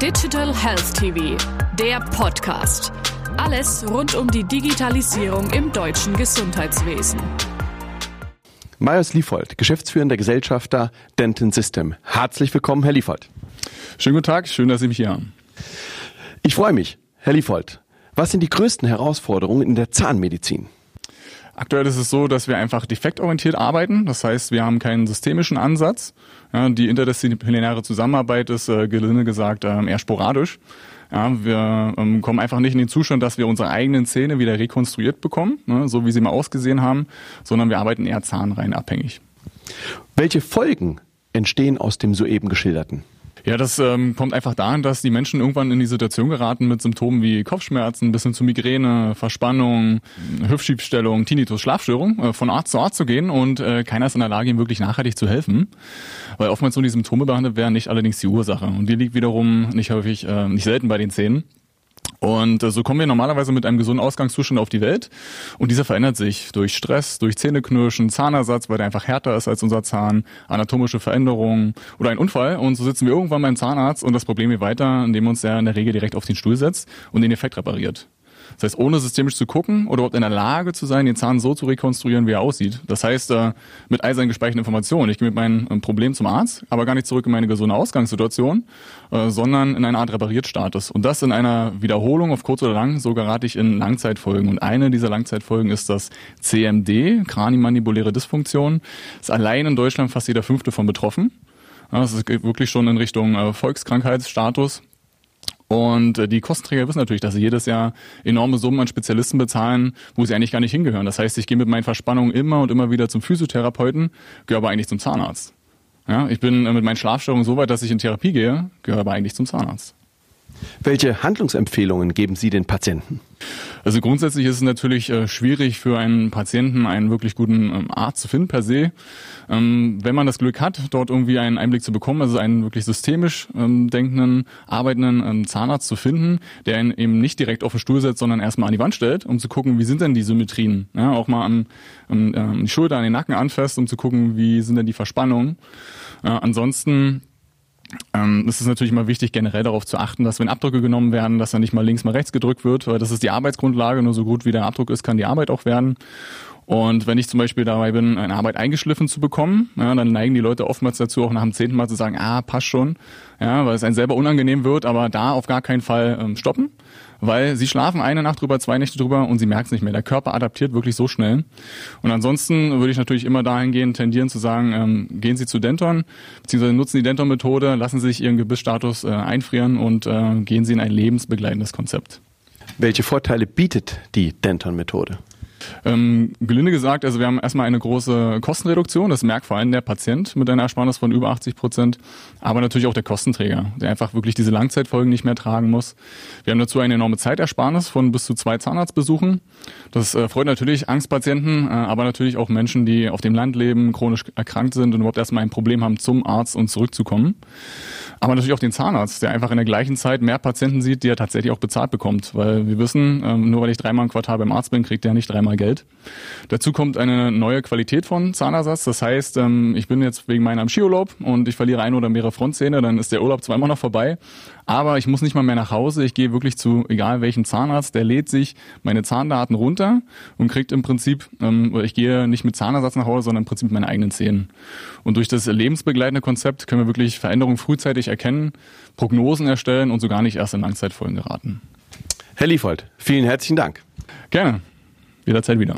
Digital Health TV, der Podcast. Alles rund um die Digitalisierung im deutschen Gesundheitswesen. Marius Liefold, geschäftsführender Gesellschafter Denton System. Herzlich willkommen, Herr Liefold. Schönen guten Tag, schön, dass Sie mich hier haben. Ich freue mich. Herr Liefold, was sind die größten Herausforderungen in der Zahnmedizin? Aktuell ist es so, dass wir einfach defektorientiert arbeiten. Das heißt, wir haben keinen systemischen Ansatz. Ja, die interdisziplinäre Zusammenarbeit ist, äh, gelinde gesagt, äh, eher sporadisch. Ja, wir ähm, kommen einfach nicht in den Zustand, dass wir unsere eigenen Zähne wieder rekonstruiert bekommen, ne, so wie sie mal ausgesehen haben, sondern wir arbeiten eher zahnrein abhängig. Welche Folgen entstehen aus dem soeben geschilderten? Ja, das ähm, kommt einfach daran, dass die Menschen irgendwann in die Situation geraten mit Symptomen wie Kopfschmerzen bis hin zu Migräne, Verspannung, Hüftschiebstellung, Tinnitus, Schlafstörung, äh, von Arzt zu Arzt zu gehen und äh, keiner ist in der Lage, ihm wirklich nachhaltig zu helfen, weil oftmals nur die Symptome behandelt werden, nicht allerdings die Ursache. Und die liegt wiederum nicht häufig, äh, nicht selten bei den Zähnen. Und äh, so kommen wir normalerweise mit einem gesunden Ausgangszustand auf die Welt. Und dieser verändert sich durch Stress, durch Zähneknirschen, Zahnersatz, weil der einfach härter ist als unser Zahn, anatomische Veränderungen oder ein Unfall. Und so sitzen wir irgendwann beim Zahnarzt und das Problem geht weiter, indem uns der in der Regel direkt auf den Stuhl setzt und den Effekt repariert. Das heißt, ohne systemisch zu gucken oder überhaupt in der Lage zu sein, den Zahn so zu rekonstruieren, wie er aussieht. Das heißt, äh, mit all seinen gespeicherten Informationen. Ich gehe mit meinem ähm, Problem zum Arzt, aber gar nicht zurück in meine gesunde Ausgangssituation, äh, sondern in eine Art Repariertstatus. Und das in einer Wiederholung auf kurz oder lang, so gerate ich in Langzeitfolgen. Und eine dieser Langzeitfolgen ist das CMD, Kranimandibuläre Dysfunktion. Ist allein in Deutschland fast jeder Fünfte von betroffen. Das ist wirklich schon in Richtung äh, Volkskrankheitsstatus. Und äh, die Kostenträger wissen natürlich, dass sie jedes Jahr enorme Summen an Spezialisten bezahlen, wo sie eigentlich gar nicht hingehören. Das heißt, ich gehe mit meinen Verspannungen immer und immer wieder zum Physiotherapeuten, gehöre aber eigentlich zum Zahnarzt. Ja, ich bin äh, mit meinen Schlafstörungen so weit, dass ich in Therapie gehe, gehöre aber eigentlich zum Zahnarzt. Welche Handlungsempfehlungen geben Sie den Patienten? Also grundsätzlich ist es natürlich äh, schwierig für einen Patienten einen wirklich guten ähm, Arzt zu finden per se. Ähm, wenn man das Glück hat, dort irgendwie einen Einblick zu bekommen, also einen wirklich systemisch ähm, denkenden, arbeitenden Zahnarzt zu finden, der ihn eben nicht direkt auf den Stuhl setzt, sondern erstmal an die Wand stellt, um zu gucken, wie sind denn die Symmetrien. Ja, auch mal an, an, an die Schulter, an den Nacken anfasst, um zu gucken, wie sind denn die Verspannungen. Äh, ansonsten ähm, es ist natürlich immer wichtig, generell darauf zu achten, dass wenn Abdrücke genommen werden, dass dann nicht mal links, mal rechts gedrückt wird, weil das ist die Arbeitsgrundlage. Nur so gut wie der Abdruck ist, kann die Arbeit auch werden. Und wenn ich zum Beispiel dabei bin, eine Arbeit eingeschliffen zu bekommen, ja, dann neigen die Leute oftmals dazu, auch nach dem zehnten Mal zu sagen, ah, passt schon, ja, weil es einem selber unangenehm wird, aber da auf gar keinen Fall ähm, stoppen, weil sie schlafen eine Nacht drüber, zwei Nächte drüber und sie merken es nicht mehr. Der Körper adaptiert wirklich so schnell. Und ansonsten würde ich natürlich immer dahingehend tendieren zu sagen, ähm, gehen Sie zu Denton, beziehungsweise nutzen die Denton-Methode, lassen Sie sich Ihren Gebissstatus äh, einfrieren und äh, gehen Sie in ein lebensbegleitendes Konzept. Welche Vorteile bietet die Denton-Methode? Ähm, gelinde gesagt, also wir haben erstmal eine große Kostenreduktion, das merkt vor allem der Patient mit einer Ersparnis von über 80 Prozent, aber natürlich auch der Kostenträger, der einfach wirklich diese Langzeitfolgen nicht mehr tragen muss. Wir haben dazu eine enorme Zeitersparnis von bis zu zwei Zahnarztbesuchen. Das äh, freut natürlich Angstpatienten, äh, aber natürlich auch Menschen, die auf dem Land leben, chronisch erkrankt sind und überhaupt erstmal ein Problem haben, zum Arzt und zurückzukommen. Aber natürlich auch den Zahnarzt, der einfach in der gleichen Zeit mehr Patienten sieht, die er tatsächlich auch bezahlt bekommt. Weil wir wissen, ähm, nur weil ich dreimal im Quartal beim Arzt bin, kriegt er nicht dreimal Geld. Dazu kommt eine neue Qualität von Zahnersatz. Das heißt, ähm, ich bin jetzt wegen meiner Skiurlaub und ich verliere ein oder mehrere Frontzähne, dann ist der Urlaub zwar immer noch vorbei. Aber ich muss nicht mal mehr nach Hause. Ich gehe wirklich zu egal welchem Zahnarzt. Der lädt sich meine Zahndaten runter und kriegt im Prinzip, ähm, ich gehe nicht mit Zahnersatz nach Hause, sondern im Prinzip mit meinen eigenen Zähnen. Und durch das lebensbegleitende Konzept können wir wirklich Veränderungen frühzeitig erkennen, Prognosen erstellen und sogar nicht erst in Langzeitfolgen geraten. Herr Liefold, vielen herzlichen Dank. Gerne. Jederzeit wieder.